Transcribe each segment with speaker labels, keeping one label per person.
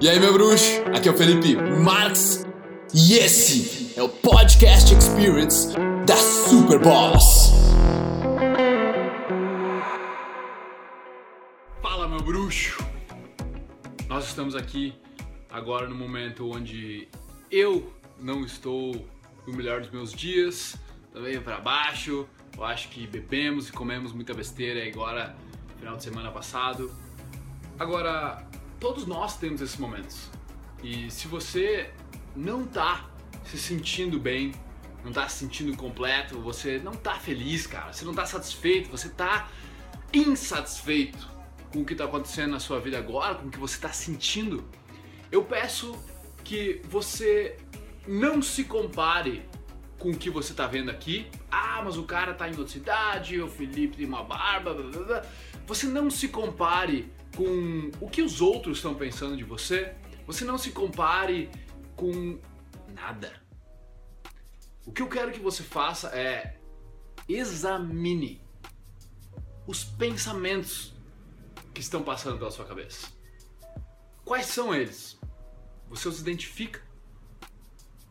Speaker 1: E aí, meu bruxo? Aqui é o Felipe Marx e esse é o Podcast Experience da Super Boss.
Speaker 2: Fala, meu bruxo! Nós estamos aqui agora no momento onde eu não estou no melhor dos meus dias, também para baixo. Eu acho que bebemos e comemos muita besteira agora, final de semana passado. Agora, todos nós temos esses momentos. E se você não tá se sentindo bem, não tá se sentindo completo, você não tá feliz, cara, você não tá satisfeito, você tá insatisfeito com o que tá acontecendo na sua vida agora, com o que você tá sentindo, eu peço que você não se compare com o que você tá vendo aqui. Ah, mas o cara tá em outra cidade, o Felipe tem uma barba, blá, blá, blá. Você não se compare com o que os outros estão pensando de você. Você não se compare com nada. O que eu quero que você faça é examine os pensamentos que estão passando pela sua cabeça. Quais são eles? Você os identifica?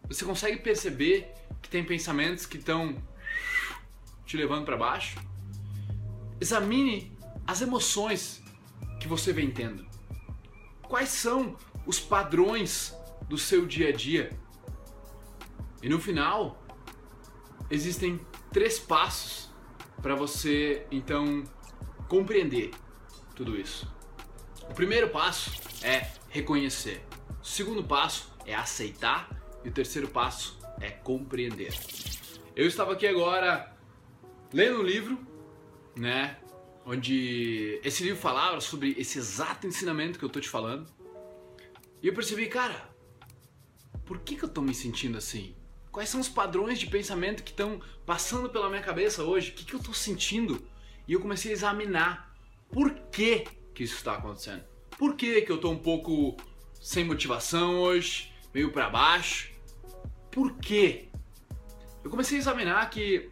Speaker 2: Você consegue perceber que tem pensamentos que estão te levando para baixo? Examine as emoções que você vem tendo. Quais são os padrões do seu dia a dia? E no final, existem três passos para você então compreender tudo isso. O primeiro passo é reconhecer. O segundo passo é aceitar e o terceiro passo é compreender. Eu estava aqui agora lendo um livro, né, onde esse livro falava sobre esse exato ensinamento que eu tô te falando. E eu percebi, cara, por que, que eu tô me sentindo assim? Quais são os padrões de pensamento que estão passando pela minha cabeça hoje? O que, que eu tô sentindo? E eu comecei a examinar por que, que isso está acontecendo. Por que, que eu tô um pouco sem motivação hoje, meio para baixo? Por quê? Eu comecei a examinar que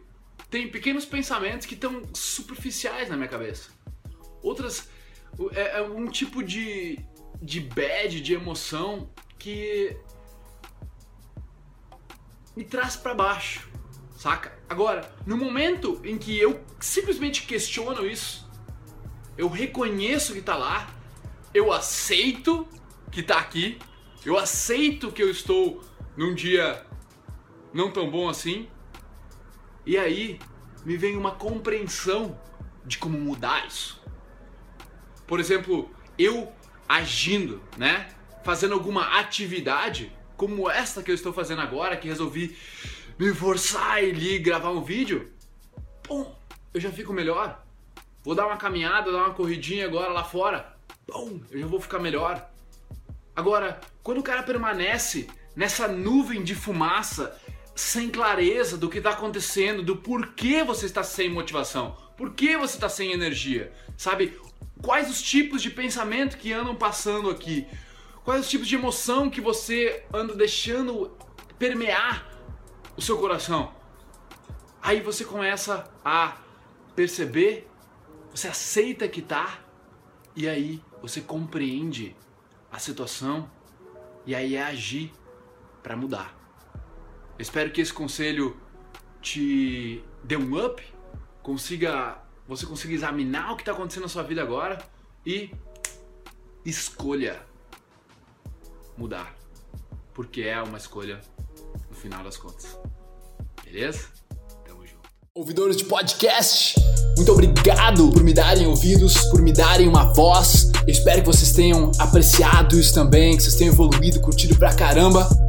Speaker 2: tem pequenos pensamentos que estão superficiais na minha cabeça. Outras é, é um tipo de de bad, de emoção que me traz para baixo, saca? Agora, no momento em que eu simplesmente questiono isso, eu reconheço que tá lá, eu aceito que tá aqui, eu aceito que eu estou num dia não tão bom assim, e aí me vem uma compreensão de como mudar isso. Por exemplo, eu agindo, né? Fazendo alguma atividade como esta que eu estou fazendo agora, que resolvi me forçar e gravar um vídeo, pum, eu já fico melhor. Vou dar uma caminhada, dar uma corridinha agora lá fora, pum, eu já vou ficar melhor. Agora, quando o cara permanece nessa nuvem de fumaça, sem clareza do que está acontecendo, do porquê você está sem motivação, por que você está sem energia, sabe? Quais os tipos de pensamento que andam passando aqui? Quais os tipos de emoção que você anda deixando permear o seu coração? Aí você começa a perceber, você aceita que tá, e aí você compreende a situação e aí é agir para mudar. Espero que esse conselho te dê um up, consiga você consiga examinar o que está acontecendo na sua vida agora e escolha mudar, porque é uma escolha no final das contas. Beleza? Tamo junto.
Speaker 1: Ouvidores de podcast, muito obrigado por me darem ouvidos, por me darem uma voz. Eu espero que vocês tenham apreciado isso também, que vocês tenham evoluído, curtido pra caramba.